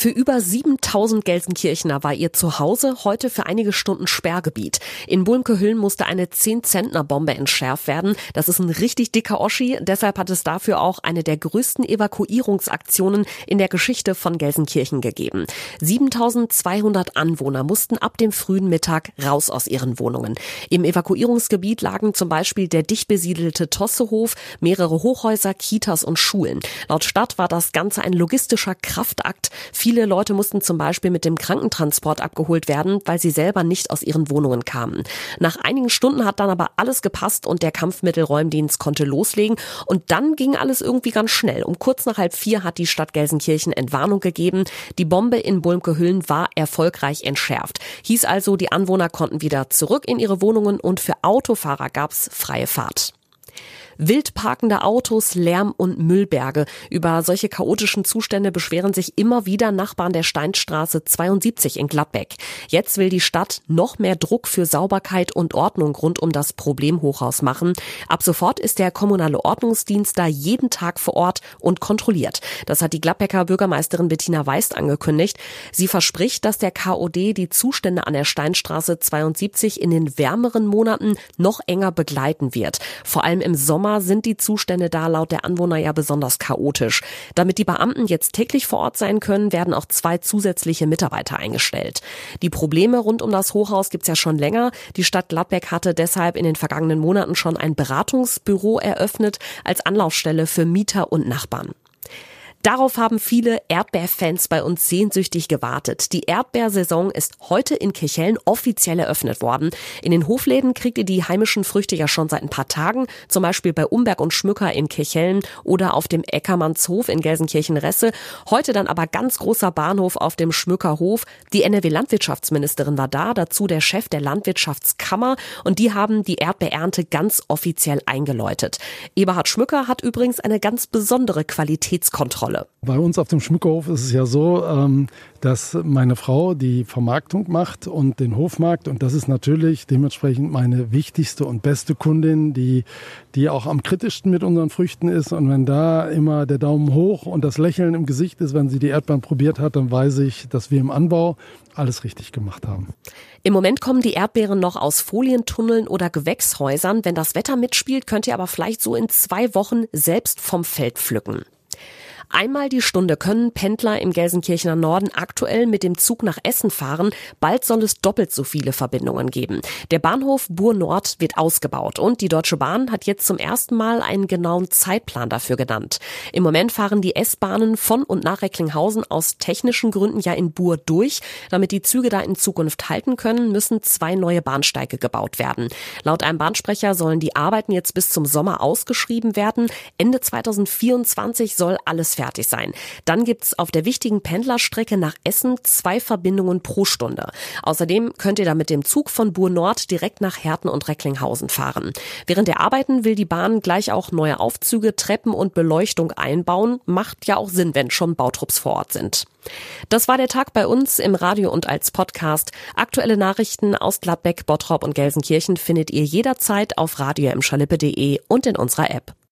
Für über 7000 Gelsenkirchener war ihr Zuhause heute für einige Stunden Sperrgebiet. In Bulmke-Hüllen musste eine 10-Zentner-Bombe entschärft werden. Das ist ein richtig dicker Oschi. Deshalb hat es dafür auch eine der größten Evakuierungsaktionen in der Geschichte von Gelsenkirchen gegeben. 7200 Anwohner mussten ab dem frühen Mittag raus aus ihren Wohnungen. Im Evakuierungsgebiet lagen zum Beispiel der dicht besiedelte Tossehof, mehrere Hochhäuser, Kitas und Schulen. Laut Stadt war das Ganze ein logistischer Kraftakt. Viele Leute mussten zum Beispiel mit dem Krankentransport abgeholt werden, weil sie selber nicht aus ihren Wohnungen kamen. Nach einigen Stunden hat dann aber alles gepasst und der Kampfmittelräumdienst konnte loslegen. Und dann ging alles irgendwie ganz schnell. Um kurz nach halb vier hat die Stadt Gelsenkirchen Entwarnung gegeben. Die Bombe in Bulmke-Hüllen war erfolgreich entschärft. Hieß also, die Anwohner konnten wieder zurück in ihre Wohnungen und für Autofahrer gab's freie Fahrt. Wild parkende Autos, Lärm und Müllberge. Über solche chaotischen Zustände beschweren sich immer wieder Nachbarn der Steinstraße 72 in Gladbeck. Jetzt will die Stadt noch mehr Druck für Sauberkeit und Ordnung rund um das Problemhochhaus machen. Ab sofort ist der kommunale Ordnungsdienst da jeden Tag vor Ort und kontrolliert. Das hat die Gladbecker Bürgermeisterin Bettina Weist angekündigt. Sie verspricht, dass der KOD die Zustände an der Steinstraße 72 in den wärmeren Monaten noch enger begleiten wird. Vor allem im Sommer Sommer sind die Zustände da laut der Anwohner ja besonders chaotisch. Damit die Beamten jetzt täglich vor Ort sein können, werden auch zwei zusätzliche Mitarbeiter eingestellt. Die Probleme rund um das Hochhaus gibt's ja schon länger. Die Stadt Gladbeck hatte deshalb in den vergangenen Monaten schon ein Beratungsbüro eröffnet als Anlaufstelle für Mieter und Nachbarn. Darauf haben viele Erdbeerfans bei uns sehnsüchtig gewartet. Die Erdbeersaison ist heute in Kirchhellen offiziell eröffnet worden. In den Hofläden kriegt ihr die heimischen Früchte ja schon seit ein paar Tagen, zum Beispiel bei Umberg und Schmücker in Kirchhellen oder auf dem Eckermannshof in Gelsenkirchen-Resse. Heute dann aber ganz großer Bahnhof auf dem Schmückerhof. Die NRW-Landwirtschaftsministerin war da, dazu der Chef der Landwirtschaftskammer und die haben die Erdbeerernte ganz offiziell eingeläutet. Eberhard Schmücker hat übrigens eine ganz besondere Qualitätskontrolle Rolle. Bei uns auf dem Schmuckhof ist es ja so, ähm, dass meine Frau die Vermarktung macht und den Hofmarkt und das ist natürlich dementsprechend meine wichtigste und beste Kundin, die, die auch am kritischsten mit unseren Früchten ist und wenn da immer der Daumen hoch und das Lächeln im Gesicht ist, wenn sie die Erdbeeren probiert hat, dann weiß ich, dass wir im Anbau alles richtig gemacht haben. Im Moment kommen die Erdbeeren noch aus Folientunneln oder Gewächshäusern. Wenn das Wetter mitspielt, könnt ihr aber vielleicht so in zwei Wochen selbst vom Feld pflücken. Einmal die Stunde können Pendler im Gelsenkirchener Norden aktuell mit dem Zug nach Essen fahren. Bald soll es doppelt so viele Verbindungen geben. Der Bahnhof Bur Nord wird ausgebaut und die Deutsche Bahn hat jetzt zum ersten Mal einen genauen Zeitplan dafür genannt. Im Moment fahren die S-Bahnen von und nach Recklinghausen aus technischen Gründen ja in Bur durch. Damit die Züge da in Zukunft halten können, müssen zwei neue Bahnsteige gebaut werden. Laut einem Bahnsprecher sollen die Arbeiten jetzt bis zum Sommer ausgeschrieben werden. Ende 2024 soll alles fertig sein. Dann gibt's auf der wichtigen Pendlerstrecke nach Essen zwei Verbindungen pro Stunde. Außerdem könnt ihr da mit dem Zug von Bur Nord direkt nach Herten und Recklinghausen fahren. Während der Arbeiten will die Bahn gleich auch neue Aufzüge, Treppen und Beleuchtung einbauen. Macht ja auch Sinn, wenn schon Bautrupps vor Ort sind. Das war der Tag bei uns im Radio und als Podcast. Aktuelle Nachrichten aus Gladbeck, Bottrop und Gelsenkirchen findet ihr jederzeit auf radio und in unserer App.